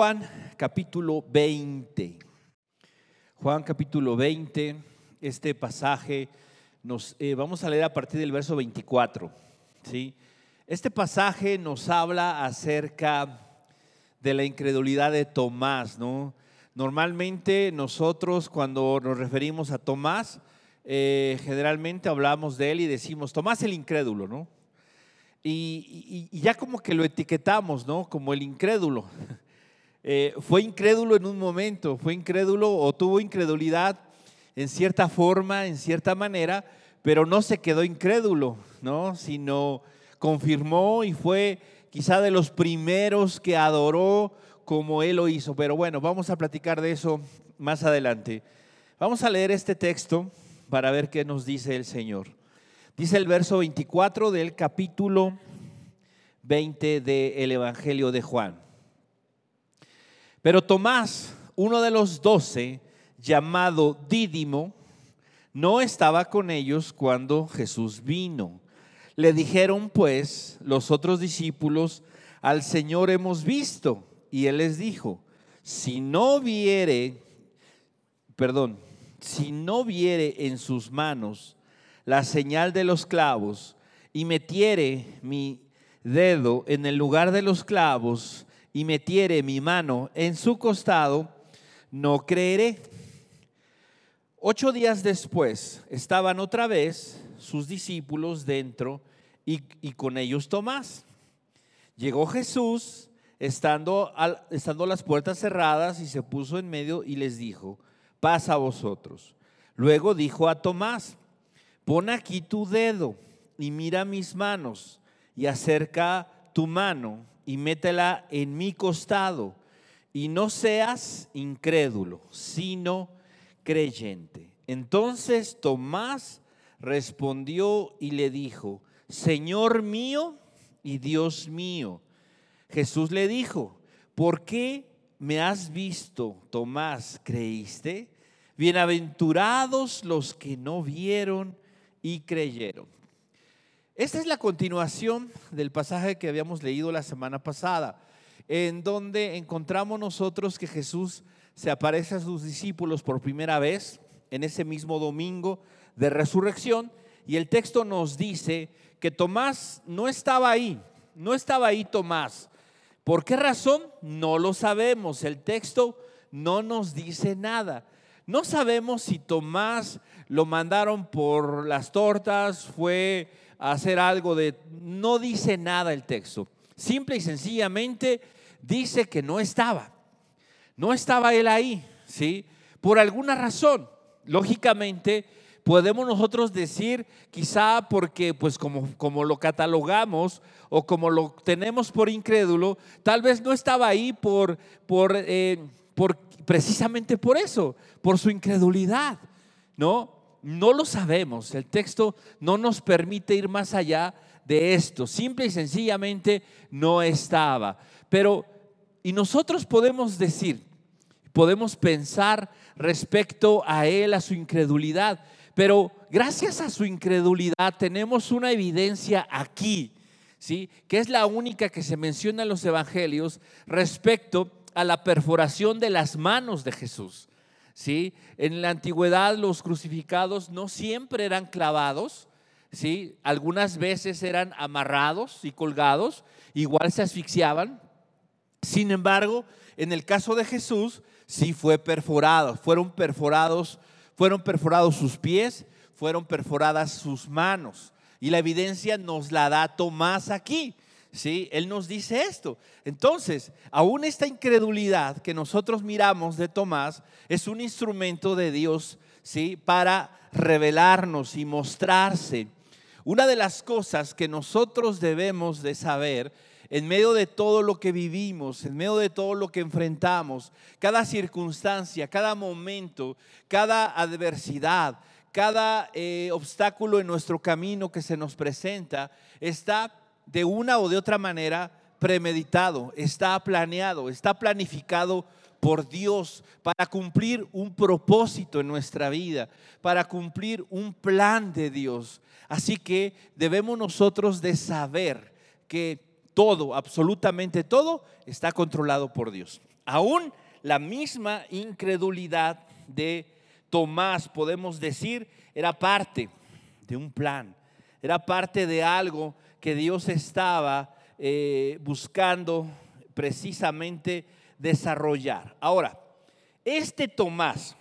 Juan capítulo 20. Juan capítulo 20, este pasaje nos eh, vamos a leer a partir del verso 24. ¿sí? Este pasaje nos habla acerca de la incredulidad de Tomás. ¿no? Normalmente nosotros cuando nos referimos a Tomás, eh, generalmente hablamos de él y decimos, Tomás el incrédulo, ¿no? Y, y, ya como que lo etiquetamos, ¿no? Como el incrédulo. Eh, fue incrédulo en un momento, fue incrédulo o tuvo incredulidad en cierta forma, en cierta manera, pero no se quedó incrédulo, ¿no? Sino confirmó y fue quizá de los primeros que adoró como él lo hizo. Pero bueno, vamos a platicar de eso más adelante. Vamos a leer este texto para ver qué nos dice el Señor. Dice el verso 24 del capítulo 20 del Evangelio de Juan. Pero Tomás, uno de los doce, llamado Dídimo, no estaba con ellos cuando Jesús vino. Le dijeron pues los otros discípulos, al Señor hemos visto. Y él les dijo, si no viere, perdón, si no viere en sus manos la señal de los clavos y metiere mi dedo en el lugar de los clavos y metiere mi mano en su costado, no creeré. Ocho días después estaban otra vez sus discípulos dentro y, con ellos Tomás. Llegó Jesús estando, estando las puertas cerradas y se puso en medio y les dijo, pasa a vosotros. Luego dijo a Tomás, pon aquí tu dedo y mira mis manos y acerca tu mano y métela en mi costado y no seas incrédulo, sino creyente. Entonces Tomás respondió y le dijo, Señor mío y Dios mío. Jesús le dijo, ¿por qué me has visto, Tomás, creíste? Bienaventurados los que no vieron y creyeron. Esta es la continuación del pasaje que habíamos leído la semana pasada, en donde encontramos nosotros que Jesús se aparece a sus discípulos por primera vez en ese mismo domingo de resurrección y el texto nos dice que Tomás no estaba ahí, no estaba ahí Tomás. ¿Por qué razón? No lo sabemos, el texto no nos dice nada. No sabemos si Tomás lo mandaron por las tortas, fue hacer algo de... No dice nada el texto. Simple y sencillamente dice que no estaba. No estaba él ahí, ¿sí? Por alguna razón. Lógicamente, podemos nosotros decir, quizá porque pues como, como lo catalogamos o como lo tenemos por incrédulo, tal vez no estaba ahí por, por, eh, por precisamente por eso, por su incredulidad, ¿no? No lo sabemos. El texto no nos permite ir más allá de esto. Simple y sencillamente no estaba. Pero, y nosotros podemos decir, podemos pensar respecto a él, a su incredulidad. Pero gracias a su incredulidad tenemos una evidencia aquí, ¿sí? Que es la única que se menciona en los evangelios respecto a la perforación de las manos de Jesús. ¿Sí? En la antigüedad los crucificados no siempre eran clavados, ¿sí? Algunas veces eran amarrados y colgados, igual se asfixiaban. Sin embargo, en el caso de Jesús sí fue perforado, fueron perforados, fueron perforados sus pies, fueron perforadas sus manos. Y la evidencia nos la da Tomás aquí. ¿Sí? Él nos dice esto. Entonces, aún esta incredulidad que nosotros miramos de Tomás es un instrumento de Dios, ¿sí? Para revelarnos y mostrarse. Una de las cosas que nosotros debemos de saber en medio de todo lo que vivimos, en medio de todo lo que enfrentamos, cada circunstancia, cada momento, cada adversidad, cada eh, obstáculo en nuestro camino que se nos presenta, está de una o de otra manera premeditado, está planeado, está planificado por Dios para cumplir un propósito en nuestra vida, para cumplir un plan de Dios. Así que debemos nosotros de saber que todo, absolutamente todo, está controlado por Dios. Aún la misma incredulidad de Tomás, podemos decir, era parte de un plan, era parte de algo que Dios estaba eh, buscando precisamente desarrollar. Ahora, este Tomás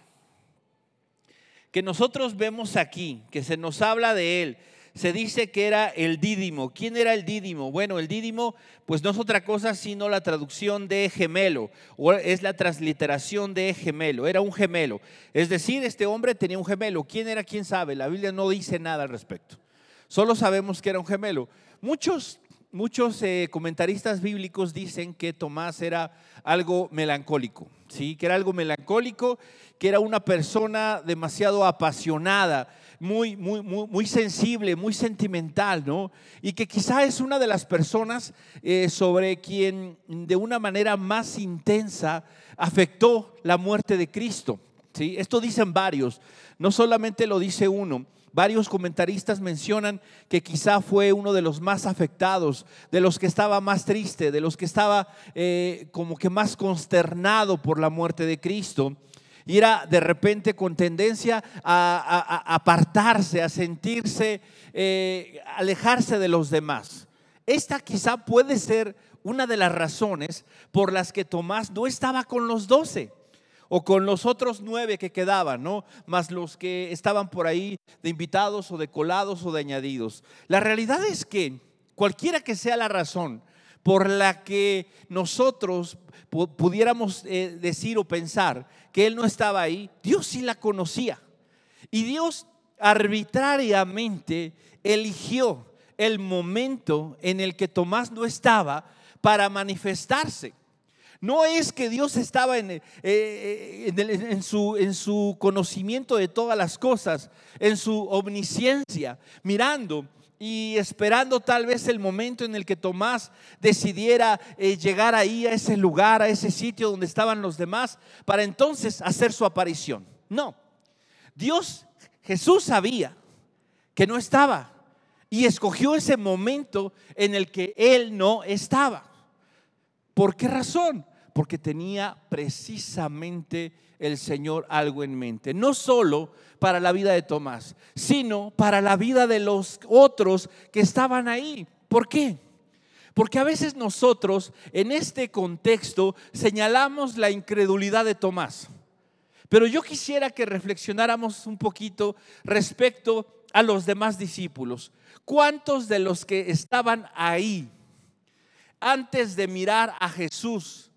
que nosotros vemos aquí, que se nos habla de él, se dice que era el dídimo. ¿Quién era el dídimo? Bueno, el dídimo pues no es otra cosa sino la traducción de gemelo, o es la transliteración de gemelo, era un gemelo. Es decir, este hombre tenía un gemelo. ¿Quién era? ¿Quién sabe? La Biblia no dice nada al respecto. Solo sabemos que era un gemelo. Muchos muchos eh, comentaristas bíblicos dicen que Tomás era algo melancólico, ¿sí? que era algo melancólico, que era una persona demasiado apasionada, muy, muy, muy, sensible, muy sentimental, ¿no? Y que quizá es una de las personas eh, sobre quien de una manera más intensa afectó la muerte de Cristo. ¿sí? Esto dicen varios, no solamente lo dice uno. Varios comentaristas mencionan que quizá fue uno de los más afectados, de los que estaba más triste, de los que estaba eh, como que más consternado por la muerte de Cristo. Y era de repente con tendencia a, apartarse, a sentirse, eh, alejarse de los demás. Esta quizá puede ser una de las razones por las que Tomás no estaba con los doce o con los otros nueve que quedaban, ¿no? Más los que estaban por ahí de invitados o de colados o de añadidos. La realidad es que cualquiera que sea la razón por la que nosotros pudiéramos eh, decir o pensar que Él no estaba ahí, Dios sí la conocía. Y Dios arbitrariamente eligió el momento en el que Tomás no estaba para manifestarse. No es que Dios estaba eh, eh, en, su, en, su, conocimiento de todas las cosas, en su omnisciencia, mirando y esperando tal vez el momento en el que Tomás decidiera eh, llegar ahí a ese lugar, a ese sitio donde estaban los demás, para entonces hacer su aparición. No, Dios, Jesús sabía que no estaba y escogió ese momento en el que Él no estaba. ¿Por qué razón? Porque tenía precisamente el Señor algo en mente. No solo para la vida de Tomás, sino para la vida de los otros que estaban ahí. ¿Por qué? Porque a veces nosotros en este contexto señalamos la incredulidad de Tomás. Pero yo quisiera que reflexionáramos un poquito respecto a los demás discípulos. ¿Cuántos de los que estaban ahí antes de mirar a Jesús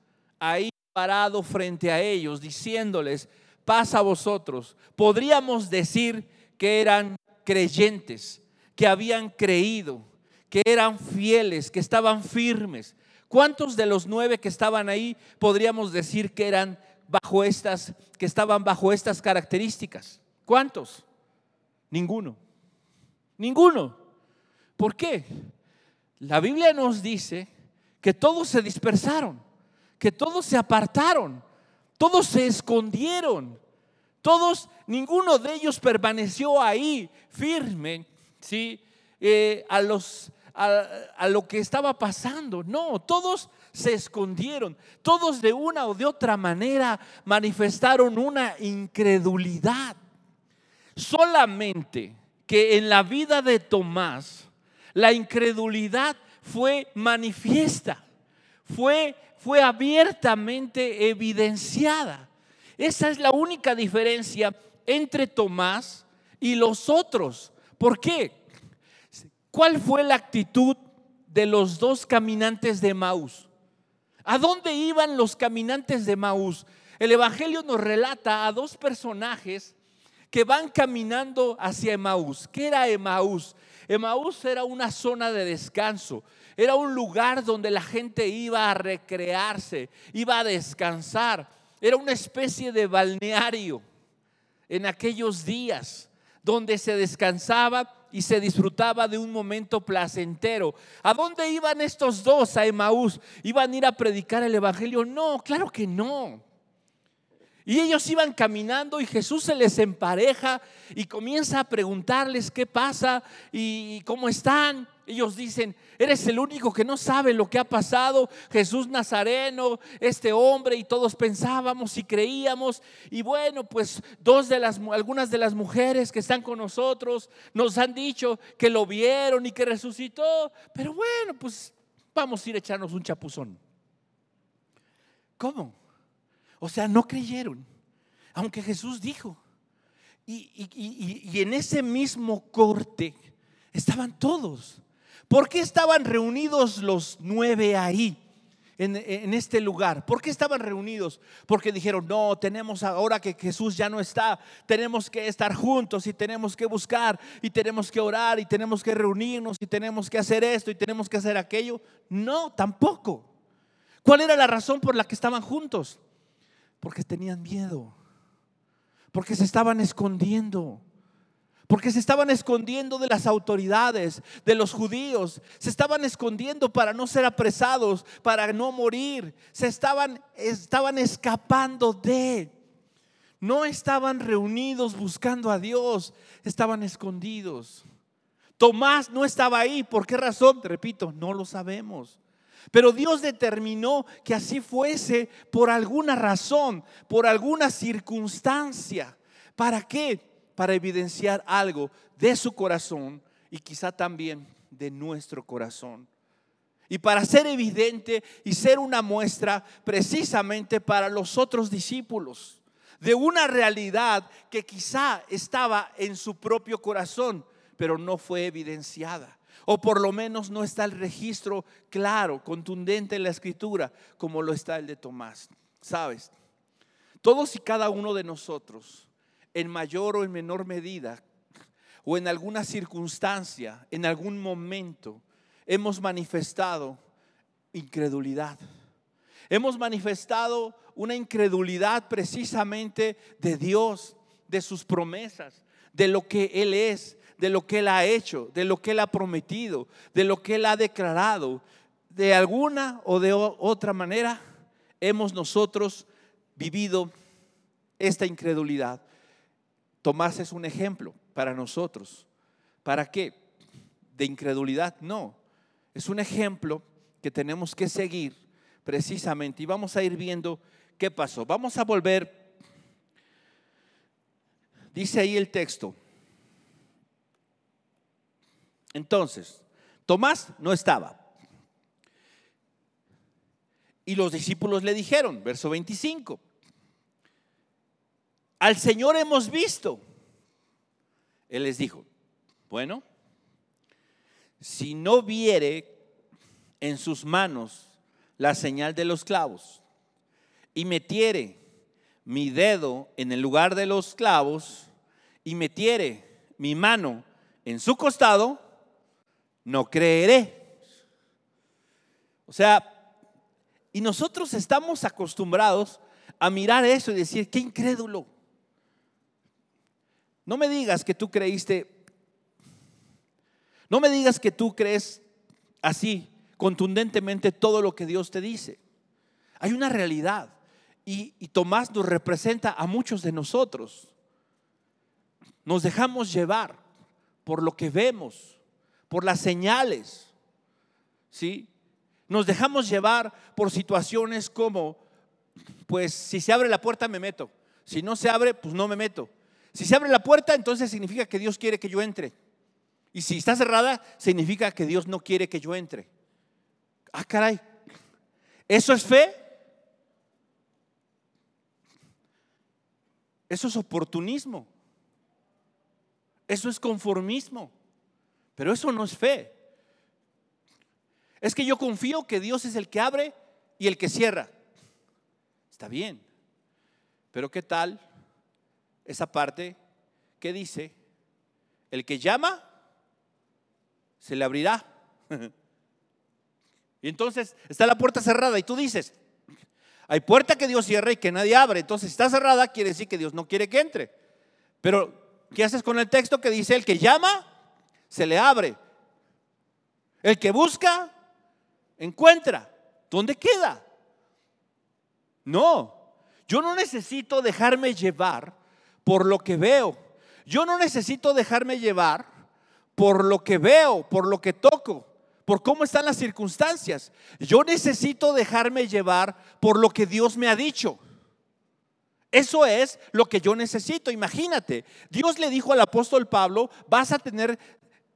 ahí parado frente a ellos, diciéndoles, pasa a vosotros. Podríamos decir que eran creyentes, que habían creído, que eran fieles, que estaban firmes. ¿Cuántos de los nueve que estaban ahí podríamos decir que eran bajo estas, que estaban bajo estas características? ¿Cuántos? Ninguno. Ninguno. ¿Por qué? La Biblia nos dice que todos se dispersaron que todos se apartaron, todos se escondieron, todos, ninguno de ellos permaneció ahí firme, ¿sí? Eh, a, los, a, lo que estaba pasando. No, todos se escondieron, todos de una o de otra manera manifestaron una incredulidad. Solamente que en la vida de Tomás la incredulidad fue manifiesta, fue fue abiertamente evidenciada. Esa es la única diferencia entre Tomás y los otros. ¿Por qué? ¿Cuál fue la actitud de los dos caminantes de Maús? ¿A dónde iban los caminantes de Maús? El Evangelio nos relata a dos personajes que van caminando hacia Emaús. ¿Qué era Emaús? Emaús era una zona de descanso, era un lugar donde la gente iba a recrearse, iba a descansar, era una especie de balneario en aquellos días donde se descansaba y se disfrutaba de un momento placentero. ¿A dónde iban estos dos a Emaús? ¿Iban a ir a predicar el Evangelio? No, claro que no. Y ellos iban caminando y Jesús se les empareja y comienza a preguntarles qué pasa y cómo están. Ellos dicen, eres el único que no sabe lo que ha pasado, Jesús Nazareno, este hombre, y todos pensábamos y creíamos. Y bueno, pues dos de las, algunas de las mujeres que están con nosotros nos han dicho que lo vieron y que resucitó. Pero bueno, pues vamos a ir a echarnos un chapuzón. ¿Cómo? O sea, no creyeron, aunque Jesús dijo. Y, y en ese mismo corte estaban todos. ¿Por qué estaban reunidos los nueve ahí? En, este lugar. ¿Por qué estaban reunidos? Porque dijeron, no, tenemos ahora que Jesús ya no está, tenemos que estar juntos y tenemos que buscar y tenemos que orar y tenemos que reunirnos y tenemos que hacer esto y tenemos que hacer aquello. No, tampoco. ¿Cuál era la razón por la que estaban juntos? Porque tenían miedo, porque se estaban escondiendo porque se estaban escondiendo de las autoridades, de los judíos, se estaban escondiendo para no ser apresados, para no morir, se estaban, estaban escapando de, no estaban reunidos buscando a Dios, estaban escondidos. Tomás no estaba ahí, ¿por qué razón? Repito, no lo sabemos. Pero Dios determinó que así fuese por alguna razón, por alguna circunstancia. ¿Para qué? Para evidenciar algo de su corazón y quizá también de nuestro corazón. Y para ser evidente y ser una muestra precisamente para los otros discípulos de una realidad que quizá estaba en su propio corazón, pero no fue evidenciada. O por lo menos no está el registro claro, contundente en la escritura, como lo está el de Tomás. ¿Sabes? Todos y cada uno de nosotros en mayor o en menor medida, o en alguna circunstancia, en algún momento, hemos manifestado incredulidad. Hemos manifestado una incredulidad precisamente de Dios, de sus promesas, de lo que Él es, de lo que Él ha hecho, de lo que Él ha prometido, de lo que Él ha declarado. De alguna o de otra manera hemos nosotros vivido esta incredulidad. Tomás es un ejemplo para nosotros. ¿Para qué? ¿De incredulidad? No. Es un ejemplo que tenemos que seguir precisamente y vamos a ir viendo qué pasó. Vamos a volver. Dice ahí el texto. Entonces, Tomás no estaba. Y los discípulos le dijeron, verso 25, al Señor hemos visto. Él les dijo, bueno, si no viere en sus manos la señal de los clavos y metiere mi dedo en el lugar de los clavos y metiere mi mano en su costado, no creeré. O sea, y nosotros estamos acostumbrados a mirar eso y decir, qué incrédulo. No me digas que tú creíste, no me digas que tú crees así, contundentemente, todo lo que Dios te dice. Hay una realidad y, Tomás nos representa a muchos de nosotros. Nos dejamos llevar por lo que vemos, por las señales, ¿sí? Nos dejamos llevar por situaciones como, pues si se abre la puerta me meto, si no se abre, pues no me meto. Si se abre la puerta, entonces significa que Dios quiere que yo entre. Y si está cerrada, significa que Dios no quiere que yo entre. Ah, caray. ¿Eso es fe? Eso es oportunismo. Eso es conformismo. Pero eso no es fe. Es que yo confío que Dios es el que abre y el que cierra. Está bien. Pero ¿qué tal esa parte que dice, el que llama, se le abrirá. y entonces está la puerta cerrada y tú dices, hay puerta que Dios cierra y que nadie abre. Entonces está cerrada quiere decir que Dios no quiere que entre. Pero, ¿qué haces con el texto que dice, el que llama, se le abre? El que busca, encuentra. ¿Dónde queda? No, yo no necesito dejarme llevar por lo que veo. Yo no necesito dejarme llevar por lo que veo, por lo que toco, por cómo están las circunstancias. Yo necesito dejarme llevar por lo que Dios me ha dicho. Eso es lo que yo necesito. Imagínate, Dios le dijo al apóstol Pablo, vas a tener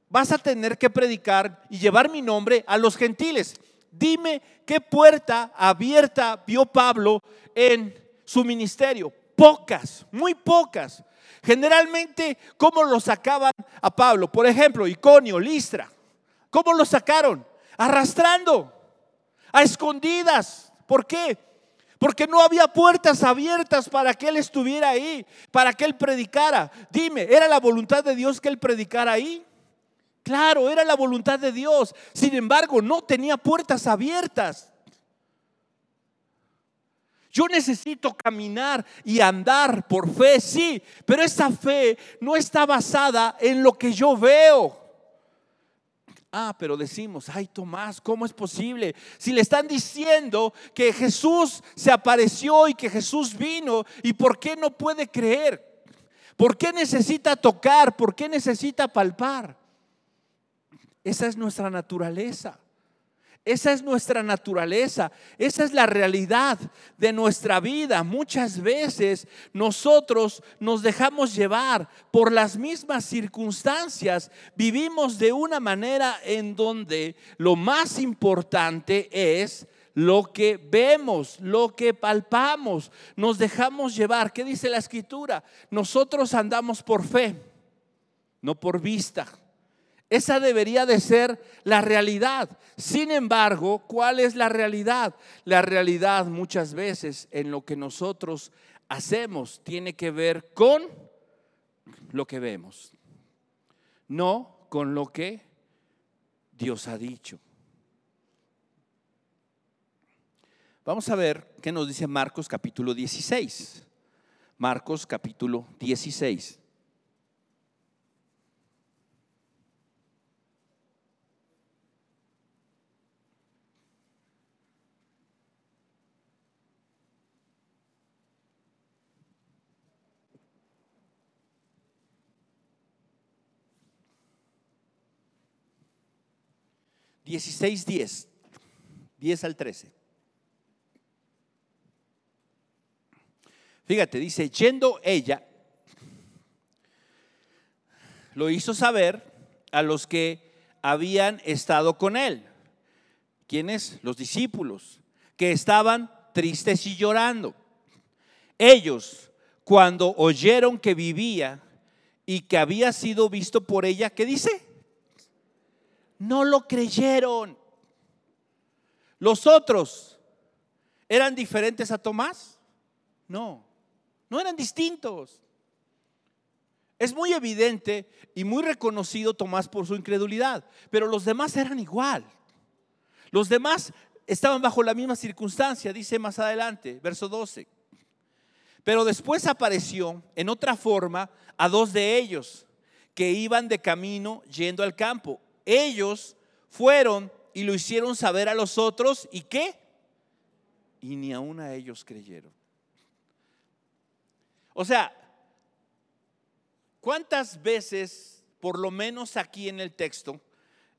vas a tener que predicar y llevar mi nombre a los gentiles. Dime qué puerta abierta vio Pablo en su ministerio. Pocas, muy pocas. Generalmente, ¿cómo lo sacaban a Pablo? Por ejemplo, Iconio, Listra. ¿Cómo lo sacaron? Arrastrando, a escondidas. ¿Por qué? Porque no había puertas abiertas para que él estuviera ahí, para que él predicara. Dime, ¿era la voluntad de Dios que él predicara ahí? Claro, era la voluntad de Dios. Sin embargo, no tenía puertas abiertas. Yo necesito caminar y andar por fe, sí, pero esa fe no está basada en lo que yo veo. Ah, pero decimos, ay Tomás, ¿cómo es posible? Si le están diciendo que Jesús se apareció y que Jesús vino, ¿y por qué no puede creer? ¿Por qué necesita tocar? ¿Por qué necesita palpar? Esa es nuestra naturaleza. Esa es nuestra naturaleza, esa es la realidad de nuestra vida. Muchas veces nosotros nos dejamos llevar por las mismas circunstancias. Vivimos de una manera en donde lo más importante es lo que vemos, lo que palpamos. Nos dejamos llevar. ¿Qué dice la escritura? Nosotros andamos por fe, no por vista. Esa debería de ser la realidad. Sin embargo, ¿cuál es la realidad? La realidad muchas veces en lo que nosotros hacemos tiene que ver con lo que vemos, no con lo que Dios ha dicho. Vamos a ver qué nos dice Marcos capítulo 16. Marcos capítulo 16. 16, 10. 10 al 13. Fíjate, dice, yendo ella, lo hizo saber a los que habían estado con él. ¿Quiénes? Los discípulos, que estaban tristes y llorando. Ellos, cuando oyeron que vivía y que había sido visto por ella, ¿qué dice? No lo creyeron. Los otros eran diferentes a Tomás. No, no eran distintos. Es muy evidente y muy reconocido Tomás por su incredulidad, pero los demás eran igual. Los demás estaban bajo la misma circunstancia, dice más adelante, verso 12. Pero después apareció en otra forma a dos de ellos que iban de camino yendo al campo ellos fueron y lo hicieron saber a los otros y qué? Y ni aún a ellos creyeron. O sea, ¿cuántas veces, por lo menos aquí en el texto,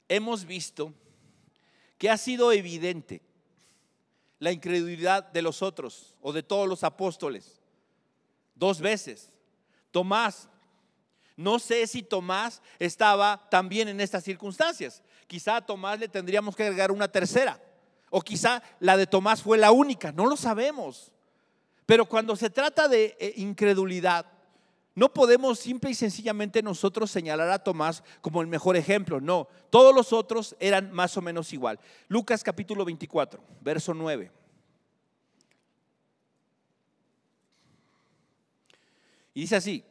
hemos visto que ha sido evidente la incredulidad de los otros o de todos los apóstoles? Dos veces. Tomás no sé si Tomás estaba también en estas circunstancias. Quizá a Tomás le tendríamos que agregar una tercera. O quizá la de Tomás fue la única. No lo sabemos. Pero cuando se trata de eh, incredulidad, no podemos simple y sencillamente nosotros señalar a Tomás como el mejor ejemplo. No, todos los otros eran más o menos igual. Lucas capítulo 24, verso 9. Y dice así,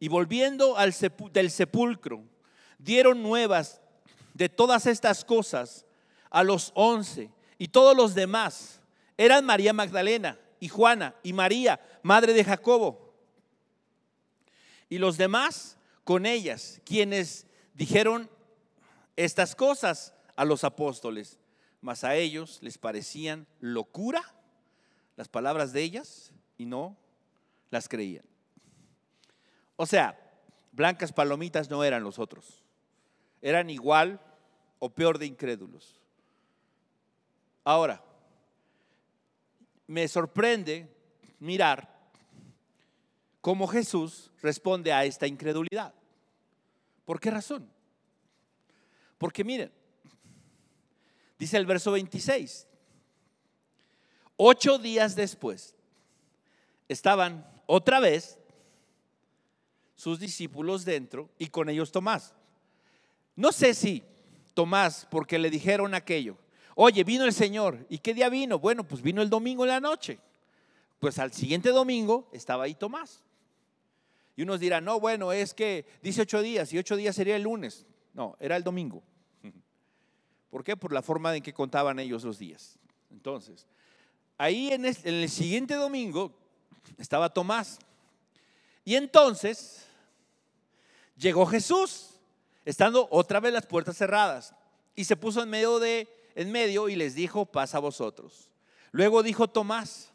y volviendo al del sepulcro, dieron nuevas de todas estas cosas a los once y todos los demás. Eran María Magdalena y Juana y María, madre de Jacobo. Y los demás con ellas, quienes dijeron estas cosas a los apóstoles, mas a ellos les parecían locura las palabras de ellas y no las creían. O sea, blancas palomitas no eran los otros. eran igual o peor de incrédulos. Ahora, me sorprende mirar cómo Jesús responde a esta incredulidad. ¿Por qué razón? Porque miren, dice el verso 26, ocho días después estaban otra vez sus discípulos dentro y con ellos Tomás. No sé si Tomás, porque le dijeron aquello, oye, vino el Señor. ¿Y qué día vino? Bueno, pues vino el domingo en la noche. Pues al siguiente domingo estaba ahí Tomás. Y unos dirán, no, bueno, es que dice ocho días y ocho días sería el lunes. No, era el domingo. ¿Por qué? Por la forma en que contaban ellos los días. Entonces, ahí en el, siguiente domingo estaba Tomás. Y entonces llegó Jesús, estando otra vez las puertas cerradas, y se puso en medio de en medio y les dijo, "Pasa a vosotros." Luego dijo Tomás,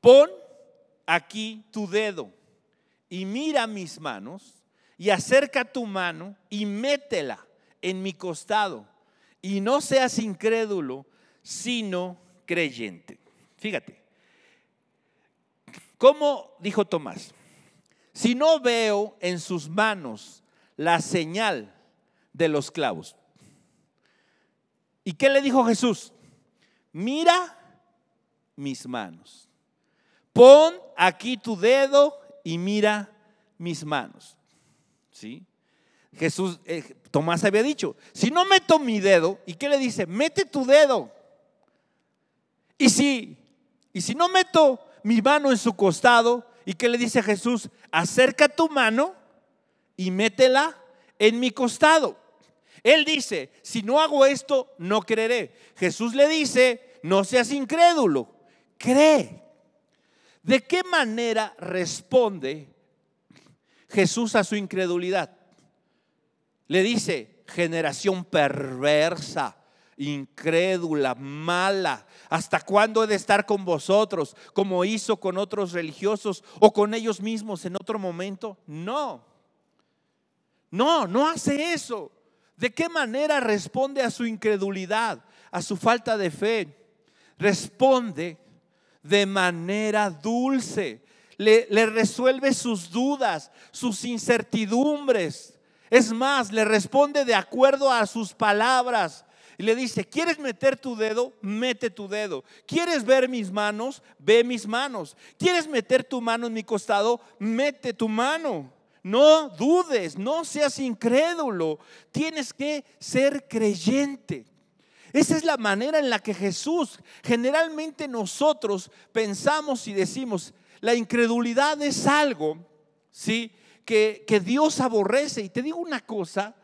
"Pon aquí tu dedo y mira mis manos y acerca tu mano y métela en mi costado y no seas incrédulo, sino creyente. Fíjate, ¿cómo dijo Tomás? Si no veo en sus manos la señal de los clavos. ¿Y qué le dijo Jesús? Mira mis manos. Pon aquí tu dedo y mira mis manos. ¿Sí? Jesús, eh, Tomás había dicho, si no meto mi dedo, ¿y qué le dice? Mete tu dedo. Y si, y si no meto mi mano en su costado, ¿y qué le dice Jesús? Acerca tu mano y métela en mi costado. Él dice, si no hago esto, no creeré. Jesús le dice, no seas incrédulo, cree. ¿De qué manera responde Jesús a su incredulidad? Le dice, generación perversa, incrédula, mala. ¿Hasta cuándo he de estar con vosotros como hizo con otros religiosos o con ellos mismos en otro momento? No. No, no hace eso. ¿De qué manera responde a su incredulidad, a su falta de fe? Responde de manera dulce. Le, resuelve sus dudas, sus incertidumbres. Es más, le responde de acuerdo a sus palabras. Y le dice, ¿quieres meter tu dedo? Mete tu dedo. ¿Quieres ver mis manos? Ve mis manos. ¿Quieres meter tu mano en mi costado? Mete tu mano. No dudes, no seas incrédulo. Tienes que ser creyente. Esa es la manera en la que Jesús, generalmente nosotros pensamos y decimos, la incredulidad es algo, ¿sí? Que, que Dios aborrece. Y te digo una cosa,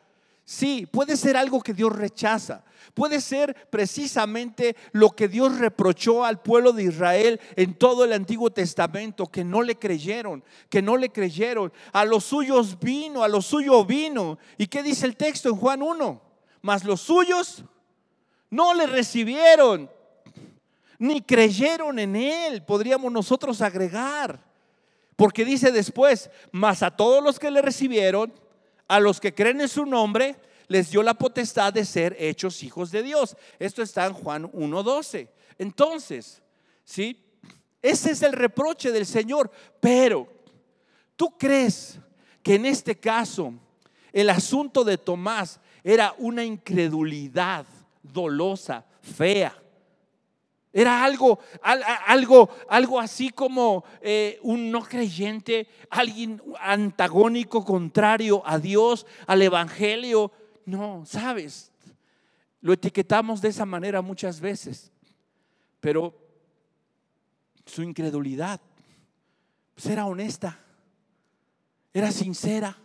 sí, puede ser algo que Dios rechaza. Puede ser precisamente lo que Dios reprochó al pueblo de Israel en todo el Antiguo Testamento, que no le creyeron, que no le creyeron. A los suyos vino, a los suyos vino. ¿Y qué dice el texto en Juan 1? Mas los suyos no le recibieron, ni creyeron en él, podríamos nosotros agregar. Porque dice después, mas a todos los que le recibieron, a los que creen en su nombre, les dio la potestad de ser hechos hijos de Dios. Esto está en Juan 1.12. Entonces, ¿sí? Ese es el reproche del Señor. Pero, ¿tú crees que en este caso el asunto de Tomás era una incredulidad dolosa, fea. Era algo, algo, algo así como eh, un no creyente, alguien antagónico, contrario a Dios, al Evangelio. No, sabes, lo etiquetamos de esa manera muchas veces, pero su incredulidad pues era honesta, era sincera.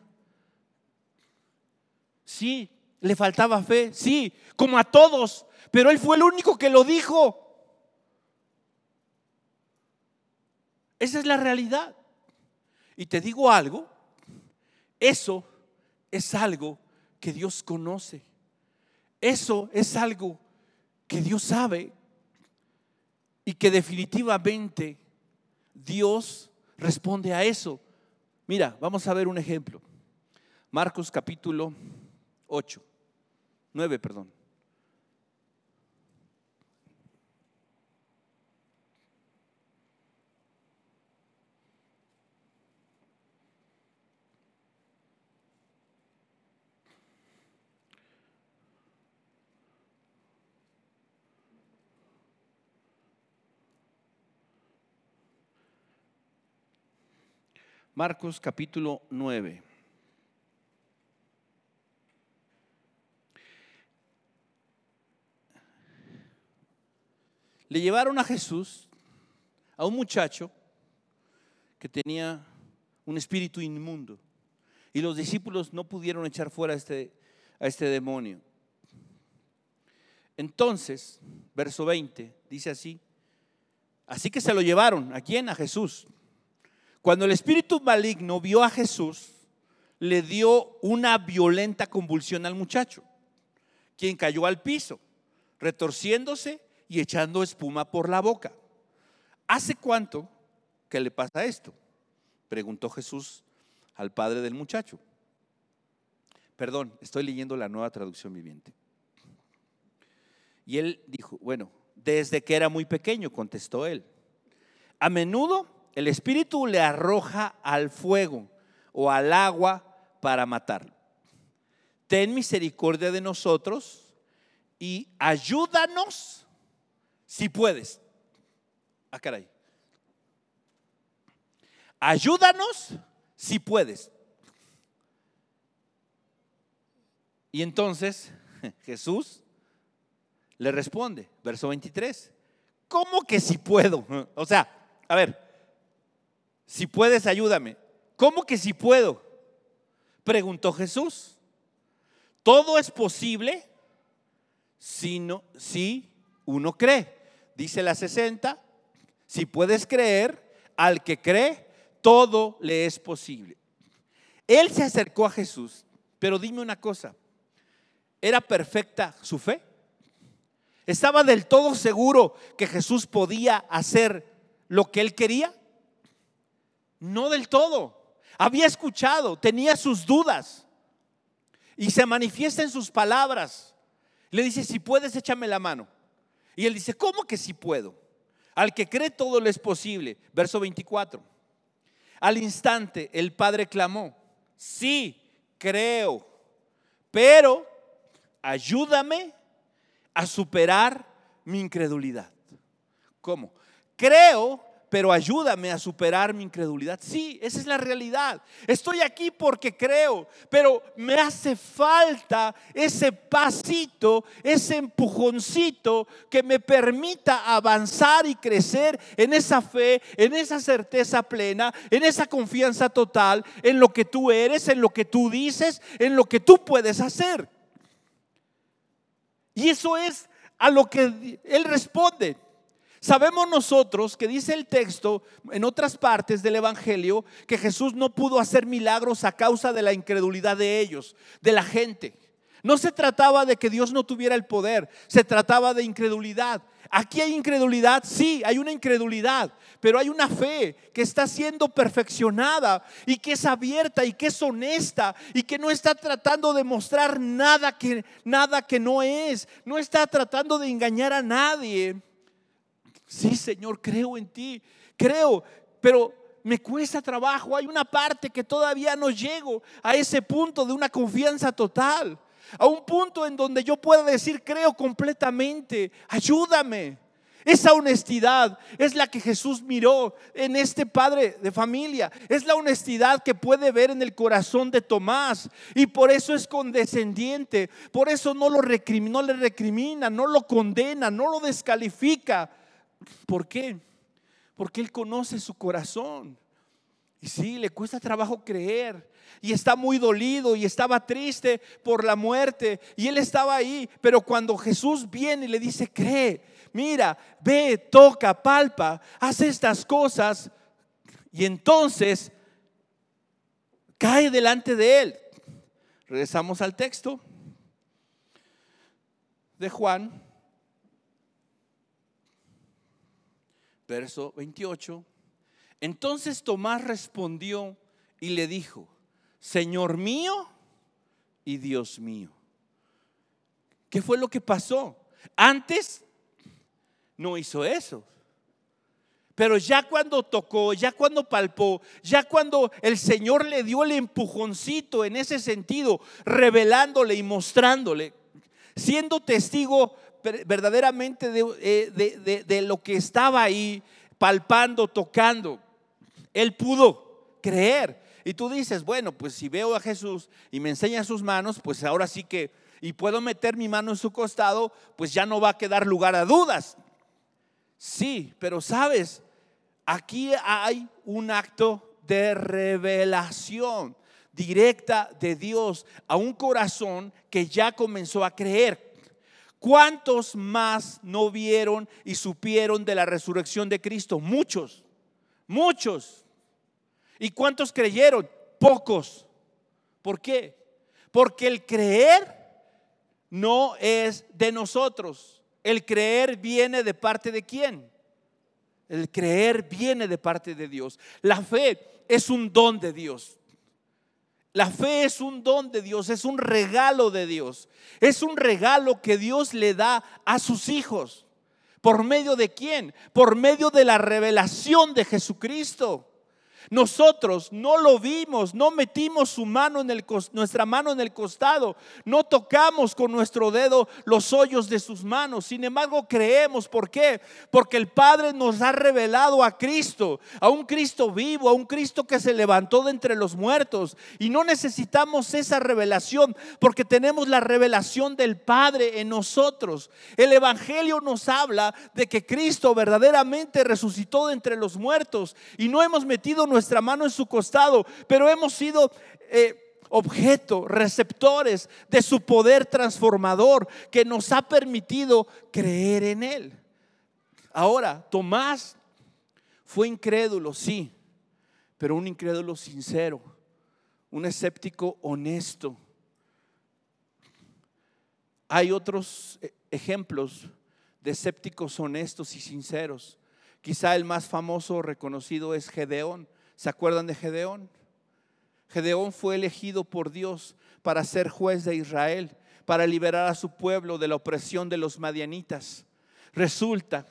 Sí, le faltaba fe, sí, como a todos, pero él fue el único que lo dijo. Esa es la realidad. Y te digo algo, eso es algo que Dios conoce. Eso es algo que Dios sabe y que definitivamente Dios responde a eso. Mira, vamos a ver un ejemplo. Marcos capítulo 8, 9, perdón. Marcos capítulo 9. Le llevaron a Jesús, a un muchacho que tenía un espíritu inmundo. Y los discípulos no pudieron echar fuera a este, a este demonio. Entonces, verso 20, dice así. Así que se lo llevaron. ¿A quién? A Jesús. Cuando el espíritu maligno vio a Jesús, le dio una violenta convulsión al muchacho, quien cayó al piso, retorciéndose y echando espuma por la boca. ¿Hace cuánto que le pasa esto? Preguntó Jesús al padre del muchacho. Perdón, estoy leyendo la nueva traducción viviente. Y él dijo, bueno, desde que era muy pequeño, contestó él. A menudo el espíritu le arroja al fuego o al agua para matarlo. Ten misericordia de nosotros y ayúdanos si puedes. Ah, caray. Ayúdanos si puedes. Y entonces Jesús le responde, verso 23, ¿cómo que si puedo? O sea, a ver, si puedes, ayúdame. ¿Cómo que si puedo? Preguntó Jesús. Todo es posible si, no, si uno cree. Dice la 60, si puedes creer, al que cree, todo le es posible. Él se acercó a Jesús, pero dime una cosa, ¿era perfecta su fe? ¿Estaba del todo seguro que Jesús podía hacer lo que él quería? No del todo. Había escuchado, tenía sus dudas. Y se manifiesta en sus palabras. Le dice, si puedes, échame la mano. Y él dice, ¿cómo que si puedo? Al que cree todo le es posible. Verso 24. Al instante el padre clamó, sí, creo, pero ayúdame a superar mi incredulidad. ¿Cómo? Creo, pero ayúdame a superar mi incredulidad. Sí, esa es la realidad. Estoy aquí porque creo, pero me hace falta ese pasito, ese empujoncito que me permita avanzar y crecer en esa fe, en esa certeza plena, en esa confianza total en lo que tú eres, en lo que tú dices, en lo que tú puedes hacer. Y eso es a lo que Él responde. Sabemos nosotros que dice el texto en otras partes del Evangelio que Jesús no pudo hacer milagros a causa de la incredulidad de ellos, de la gente. No se trataba de que Dios no tuviera el poder, se trataba de incredulidad. Aquí hay incredulidad, sí, hay una incredulidad, pero hay una fe que está siendo perfeccionada y que es abierta y que es honesta y que no está tratando de mostrar nada que nada que no es, no está tratando de engañar a nadie. Sí, Señor, creo en ti, creo, pero me cuesta trabajo. Hay una parte que todavía no llego a ese punto de una confianza total, a un punto en donde yo pueda decir, creo completamente, ayúdame. Esa honestidad es la que Jesús miró en este padre de familia. Es la honestidad que puede ver en el corazón de Tomás. Y por eso es condescendiente. Por eso no, lo recrimina, no le recrimina, no lo condena, no lo descalifica. ¿Por qué? Porque Él conoce su corazón. Y sí, le cuesta trabajo creer. Y está muy dolido y estaba triste por la muerte. Y él estaba ahí. Pero cuando Jesús viene y le dice, cree, mira, ve, toca, palpa, hace estas cosas. Y entonces cae delante de él. Regresamos al texto de Juan verso 28. Entonces Tomás respondió y le dijo, Señor mío y Dios mío. ¿Qué fue lo que pasó? Antes no hizo eso. Pero ya cuando tocó, ya cuando palpó, ya cuando el Señor le dio el empujoncito en ese sentido, revelándole y mostrándole, siendo testigo verdaderamente eh, de, de lo que estaba ahí, palpando, tocando, él pudo creer. Y tú dices, bueno, pues si veo a Jesús y me enseña sus manos, pues ahora sí que, y puedo meter mi mano en su costado, pues ya no va a quedar lugar a dudas. Sí, pero sabes, aquí hay un acto de revelación directa de Dios a un corazón que ya comenzó a creer. ¿Cuántos más no vieron y supieron de la resurrección de Cristo? Muchos, muchos. ¿Y cuántos creyeron? Pocos. ¿Por qué? Porque el creer no es de nosotros. El creer viene de parte de quién? El creer viene de parte de Dios. La fe es un don de Dios. La fe es un don de Dios, es un regalo de Dios. Es un regalo que Dios le da a sus hijos. ¿Por medio de quién? Por medio de la revelación de Jesucristo. Nosotros no lo vimos, no metimos su mano en el, nuestra mano en el costado, no tocamos con nuestro dedo los hoyos de sus manos. Sin embargo, creemos. ¿Por qué? Porque el Padre nos ha revelado a Cristo, a un Cristo vivo, a un Cristo que se levantó de entre los muertos. Y no necesitamos esa revelación porque tenemos la revelación del Padre en nosotros. El Evangelio nos habla de que Cristo verdaderamente resucitó de entre los muertos y no hemos metido nuestra mano en su costado, pero hemos sido... Eh, objeto, receptores de su poder transformador que nos ha permitido creer en Él. Ahora, Tomás fue incrédulo, sí, pero un incrédulo sincero, un escéptico honesto. Hay otros eh, ejemplos de escépticos honestos y sinceros. Quizá el más famoso reconocido es Gedeón. ¿Se acuerdan de Gedeón? Gedeón fue elegido por Dios para ser juez de Israel, para liberar a su pueblo de la opresión de los madianitas. Resulta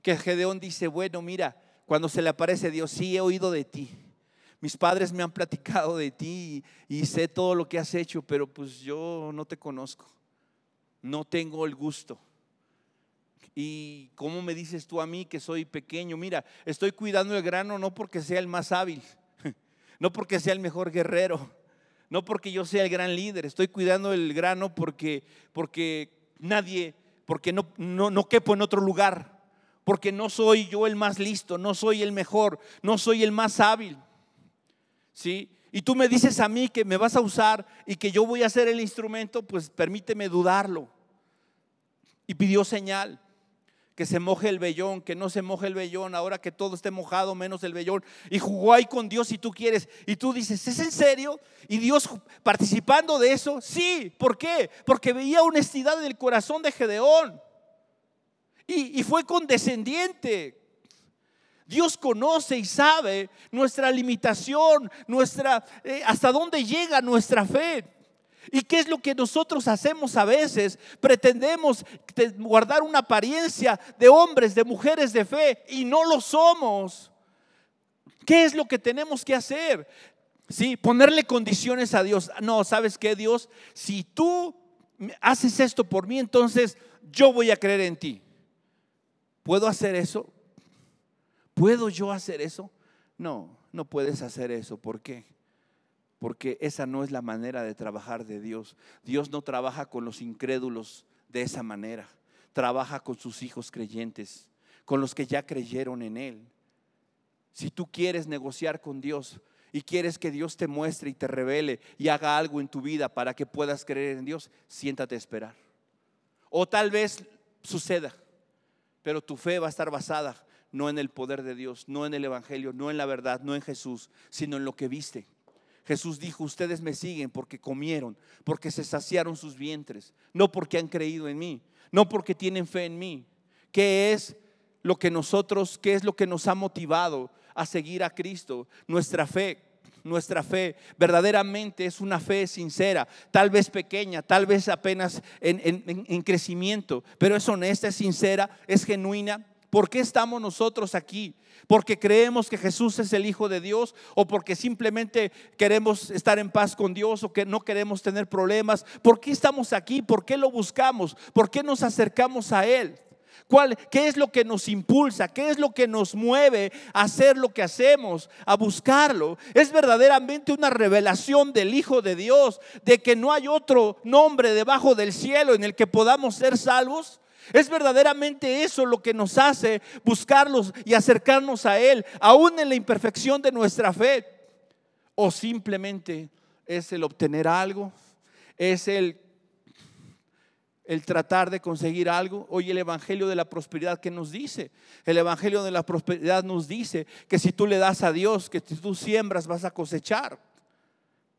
que Gedeón dice, bueno, mira, cuando se le aparece Dios, sí he oído de ti. Mis padres me han platicado de ti y, sé todo lo que has hecho, pero pues yo no te conozco. No tengo el gusto. ¿Y cómo me dices tú a mí que soy pequeño? Mira, estoy cuidando el grano no porque sea el más hábil, no porque sea el mejor guerrero, no porque yo sea el gran líder, estoy cuidando el grano porque, porque nadie, porque no, no, no quepo en otro lugar, porque no soy yo el más listo, no soy el mejor, no soy el más hábil. ¿Sí? Y tú me dices a mí que me vas a usar y que yo voy a ser el instrumento, pues permíteme dudarlo. Y pidió señal que se moje el vellón, que no se moje el vellón, ahora que todo esté mojado menos el vellón. Y jugó ahí con Dios si tú quieres. Y tú dices, ¿es en serio? Y Dios participando de eso, sí. ¿Por qué? Porque veía honestidad en el corazón de Gedeón. Y, fue condescendiente. Dios conoce y sabe nuestra limitación, nuestra, eh, hasta dónde llega nuestra fe. ¿Y qué es lo que nosotros hacemos a veces? Pretendemos guardar una apariencia de hombres, de mujeres de fe y no lo somos. ¿Qué es lo que tenemos que hacer? Sí, ponerle condiciones a Dios. No, ¿sabes qué, Dios? Si tú haces esto por mí, entonces yo voy a creer en ti. ¿Puedo hacer eso? ¿Puedo yo hacer eso? No, no puedes hacer eso. ¿Por qué? Porque esa no es la manera de trabajar de Dios. Dios no trabaja con los incrédulos de esa manera, trabaja con sus hijos creyentes, con los que ya creyeron en Él. Si tú quieres negociar con Dios y quieres que Dios te muestre y te revele y haga algo en tu vida para que puedas creer en Dios, siéntate a esperar. O tal vez suceda, pero tu fe va a estar basada no en el poder de Dios, no en el Evangelio, no en la verdad, no en Jesús, sino en lo que viste Jesús dijo, ustedes me siguen porque comieron, porque se saciaron sus vientres, no porque han creído en mí, no porque tienen fe en mí. ¿Qué es lo que nosotros, qué es lo que nos ha motivado a seguir a Cristo? Nuestra fe. nuestra fe verdaderamente es una fe sincera, tal vez pequeña, tal vez apenas en, crecimiento, pero es honesta, es sincera, es genuina. ¿Por qué estamos nosotros aquí? ¿Porque creemos que Jesús es el Hijo de Dios? ¿O porque simplemente queremos estar en paz con Dios o que no queremos tener problemas? ¿Por qué estamos aquí? ¿Por qué lo buscamos? ¿Por qué nos acercamos a Él? ¿Cuál, ¿Qué es lo que nos impulsa? ¿Qué es lo que nos mueve a hacer lo que hacemos, a buscarlo? Es verdaderamente una revelación del Hijo de Dios, de que no hay otro nombre debajo del cielo en el que podamos ser salvos. Es verdaderamente eso lo que nos hace buscarlos y acercarnos a Él, aún en la imperfección de nuestra fe. O simplemente es el obtener algo, es el el tratar de conseguir algo. Hoy el Evangelio de la Prosperidad, ¿qué nos dice? El Evangelio de la Prosperidad nos dice que si tú le das a Dios, que si tú siembras vas a cosechar,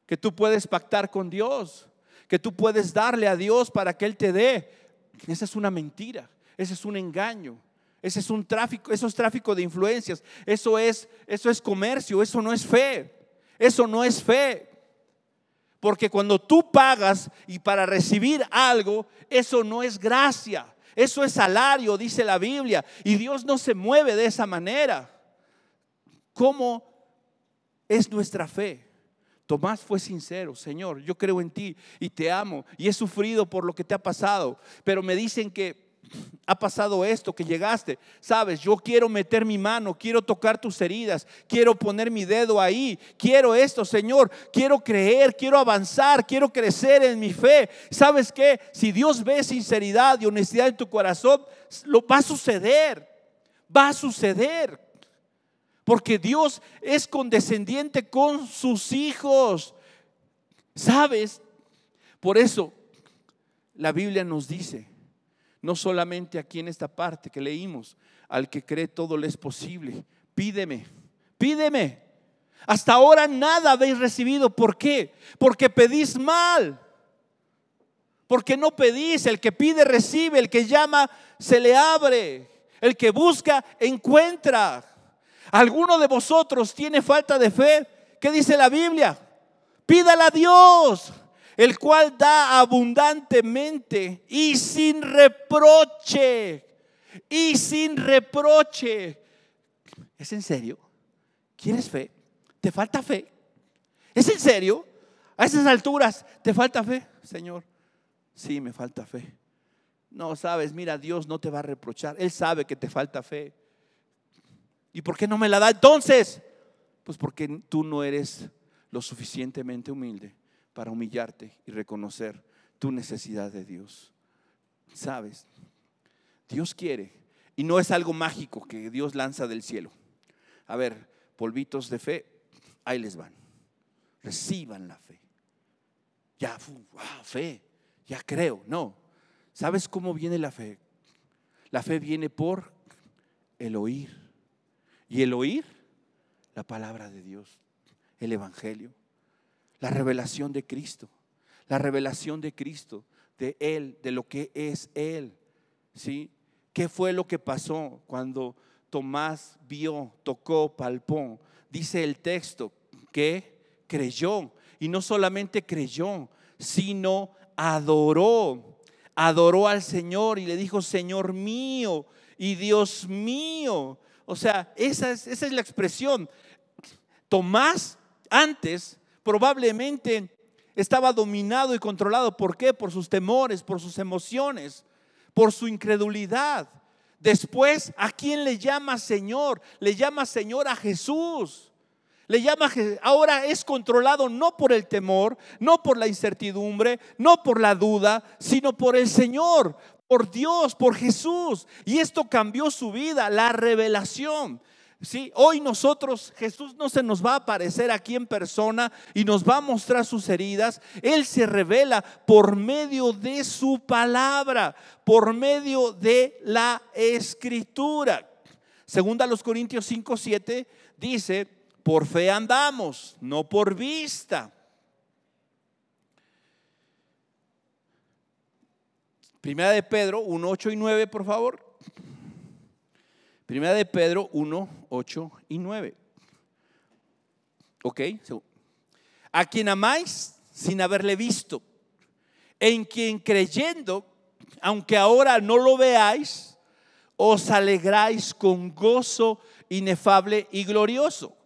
que tú puedes pactar con Dios, que tú puedes darle a Dios para que Él te dé. Esa es una mentira, ese es un engaño. Ese es un tráfico, eso es tráfico de influencias, eso es, eso es comercio, eso no es fe, eso no es fe. Porque cuando tú pagas y para recibir algo, eso no es gracia. Eso es salario, dice la Biblia. Y Dios no se mueve de esa manera. ¿Cómo es nuestra fe? Tomás fue sincero, Señor, yo creo en ti y te amo y he sufrido por lo que te ha pasado, pero me dicen que ha pasado esto, que llegaste, sabes, yo quiero meter mi mano, quiero tocar tus heridas, quiero poner mi dedo ahí, quiero esto, Señor, quiero creer, quiero avanzar, quiero crecer en mi fe. ¿Sabes qué? Si Dios ve sinceridad y honestidad en tu corazón, lo va a suceder, va a suceder. Porque Dios es condescendiente con sus hijos. ¿Sabes? Por eso la Biblia nos dice, no solamente aquí en esta parte que leímos, al que cree todo le es posible. Pídeme, pídeme. Hasta ahora nada habéis recibido. ¿Por qué? Porque pedís mal. Porque no pedís. El que pide recibe. El que llama se le abre. El que busca encuentra. ¿Alguno de vosotros tiene falta de fe? ¿Qué dice la Biblia? Pídala a Dios el cual da abundantemente y sin reproche, y sin reproche. ¿Es en serio? ¿Quieres fe? ¿Te falta fe? ¿Es en serio? A esas alturas, ¿te falta fe, Señor? Sí, me falta fe. No, sabes, mira, Dios no te va a reprochar. Él sabe que te falta fe. ¿Y por qué no me la da entonces? Pues porque tú no eres lo suficientemente humilde para humillarte y reconocer tu necesidad de Dios. ¿Sabes? Dios quiere. Y no es algo mágico que Dios lanza del cielo. A ver, polvitos de fe, ahí les van. Reciban la fe. Ya, fe, ya creo. No. ¿Sabes cómo viene la fe? La fe viene por el oír. Y el oír, la palabra de Dios, el Evangelio la revelación de Cristo, la revelación de Cristo, de Él, de lo que es Él. ¿Sí? ¿Qué fue lo que pasó cuando Tomás vio, tocó, palpó? Dice el texto que creyó. Y no solamente creyó, sino adoró. Adoró al Señor y le dijo, Señor mío y Dios mío. O sea, esa es, esa es la expresión. Tomás antes probablemente estaba dominado y controlado. ¿Por qué? Por sus temores, por sus emociones, por su incredulidad. Después, ¿a quién le llama Señor? Le llama Señor a Jesús. Le llama, ahora es controlado no por el temor, no por la incertidumbre, no por la duda, sino por el Señor, por Dios, por Jesús. Y esto cambió su vida, la revelación. Sí, hoy nosotros, Jesús no se nos va a aparecer aquí en persona y nos va a mostrar sus heridas. Él se revela por medio de su palabra, por medio de la escritura. Segunda los Corintios 5, 7 dice, por fe andamos, no por vista. Primera de Pedro 1, 8 y 9, por favor. Primera de Pedro 1, 8 y 9. ¿Ok? A quien amáis sin haberle visto, en quien creyendo, aunque ahora no lo veáis, os alegráis con gozo inefable y glorioso,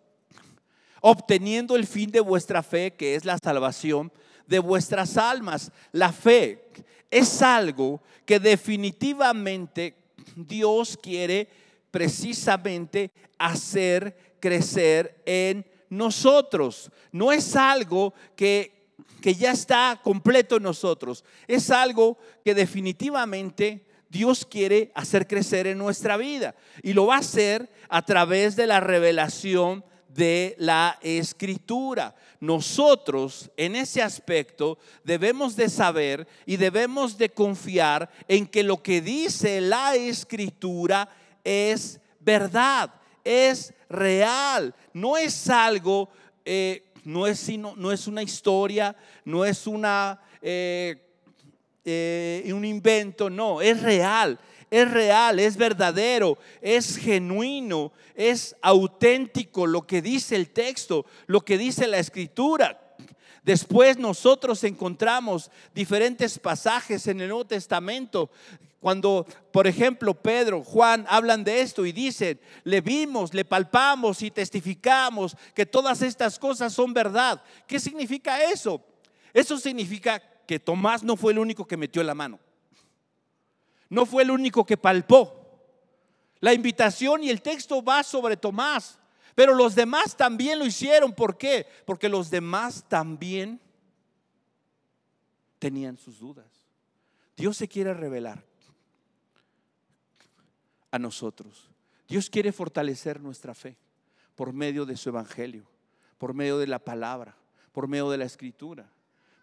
obteniendo el fin de vuestra fe, que es la salvación de vuestras almas. La fe es algo que definitivamente Dios quiere precisamente hacer crecer en nosotros. No es algo que, que ya está completo en nosotros. Es algo que definitivamente Dios quiere hacer crecer en nuestra vida. Y lo va a hacer a través de la revelación de la escritura. Nosotros en ese aspecto debemos de saber y debemos de confiar en que lo que dice la escritura es verdad, es real, no es algo, eh, no, es, sino, no es una historia, no es una, eh, eh, un invento, no, es real es real, es verdadero, es genuino, es auténtico lo que dice el texto, lo que dice la escritura. Después nosotros encontramos diferentes pasajes en el Nuevo Testamento cuando, por ejemplo, Pedro, Juan hablan de esto y dicen, le vimos, le palpamos y testificamos que todas estas cosas son verdad. ¿Qué significa eso? Eso significa que Tomás no fue el único que metió la mano no fue el único que palpó. La invitación y el texto va sobre Tomás, pero los demás también lo hicieron. ¿Por qué? Porque los demás también tenían sus dudas. Dios se quiere revelar a nosotros. Dios quiere fortalecer nuestra fe por medio de su evangelio, por medio de la palabra, por medio de la escritura.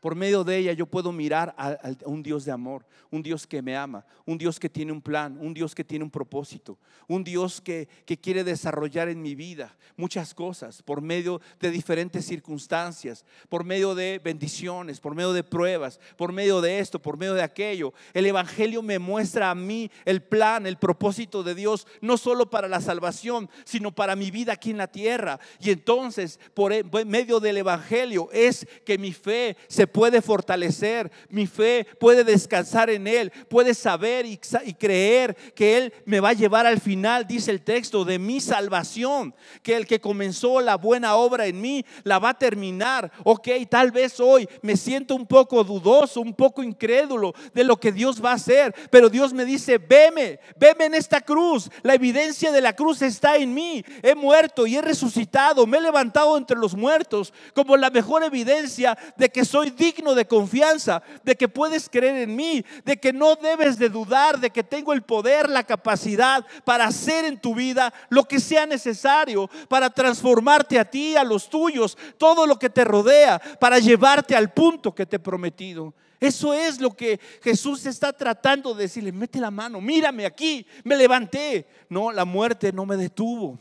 Por medio de ella yo puedo mirar a, un Dios de amor, un Dios que me ama, un Dios que tiene un plan, un Dios que tiene un propósito, un Dios que, que quiere desarrollar en mi vida muchas cosas por medio de diferentes circunstancias, por medio de bendiciones, por medio de pruebas, por medio de esto, por medio de aquello. El Evangelio me muestra a mí el plan, el propósito de Dios, no solo para la salvación, sino para mi vida aquí en la tierra. Y entonces, por e, medio del Evangelio es que mi fe se puede fortalecer, mi fe puede descansar en Él, puede saber y, creer que Él me va a llevar al final, dice el texto, de mi salvación, que el que comenzó la buena obra en mí la va a terminar. Ok, tal vez hoy me siento un poco dudoso, un poco incrédulo de lo que Dios va a hacer, pero Dios me dice, veme, veme en esta cruz, la evidencia de la cruz está en mí, he muerto y he resucitado, me he levantado entre los muertos como la mejor evidencia de que soy digno de confianza, de que puedes creer en mí, de que no debes de dudar, de que tengo el poder, la capacidad para hacer en tu vida lo que sea necesario para transformarte a ti, a los tuyos, todo lo que te rodea, para llevarte al punto que te he prometido. Eso es lo que Jesús está tratando de decirle, mete la mano, mírame aquí, me levanté. No, la muerte no me detuvo.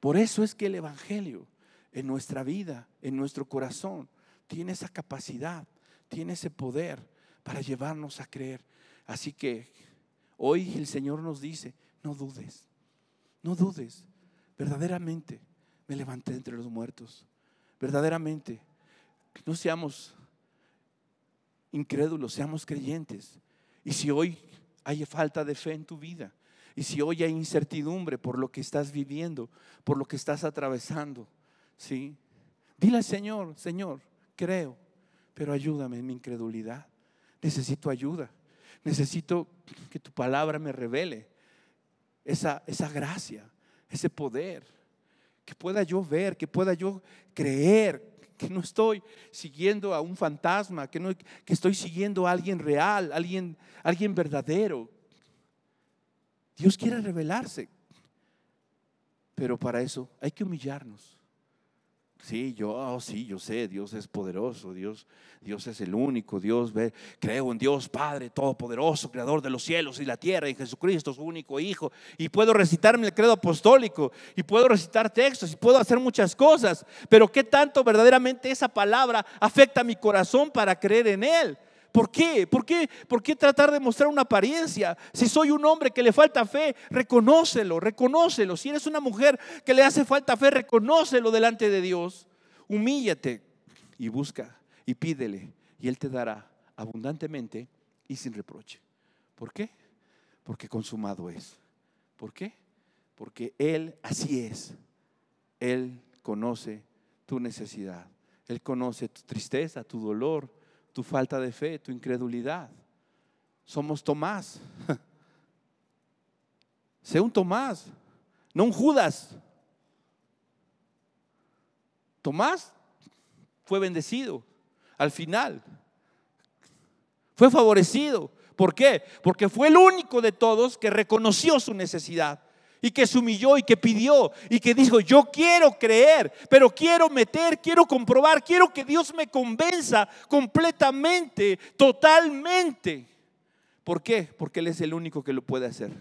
Por eso es que el Evangelio en nuestra vida, en nuestro corazón, tiene esa capacidad, tiene ese poder para llevarnos a creer. Así que hoy el Señor nos dice, no dudes, no dudes, verdaderamente me levanté entre los muertos, verdaderamente, no seamos incrédulos, seamos creyentes. Y si hoy hay falta de fe en tu vida, y si hoy hay incertidumbre por lo que estás viviendo, por lo que estás atravesando, ¿sí? Dile al Señor, Señor, creo, pero ayúdame en mi incredulidad. Necesito ayuda. Necesito que tu palabra me revele esa, esa gracia, ese poder. Que pueda yo ver, que pueda yo creer que no estoy siguiendo a un fantasma, que, no, que estoy siguiendo a alguien real, alguien, alguien verdadero. Dios quiere revelarse, pero para eso hay que humillarnos. Sí, yo, oh, sí, yo sé, Dios es poderoso, Dios, Dios es el único, Dios ve, creo en Dios Padre Todopoderoso, Creador de los cielos y la tierra, y Jesucristo, su único Hijo, y puedo recitarme el credo apostólico, y puedo recitar textos, y puedo hacer muchas cosas, pero ¿qué tanto verdaderamente esa palabra afecta a mi corazón para creer en Él? ¿Por qué? ¿Por qué? ¿Por qué tratar de mostrar una apariencia? Si soy un hombre que le falta fe, reconócelo, reconócelo. Si eres una mujer que le hace falta fe, reconócelo delante de Dios. Humíllate y busca y pídele y Él te dará abundantemente y sin reproche. ¿Por qué? Porque consumado es. ¿Por qué? Porque Él así es. Él conoce tu necesidad. Él conoce tu tristeza, tu dolor, tu falta de fe, tu incredulidad. Somos Tomás. Sé un Tomás, no un Judas. Tomás fue bendecido al final. Fue favorecido. ¿Por qué? Porque fue el único de todos que reconoció su necesidad y que se humilló y que pidió y que dijo, yo quiero creer, pero quiero meter, quiero comprobar, quiero que Dios me convenza completamente, totalmente. ¿Por qué? Porque Él es el único que lo puede hacer.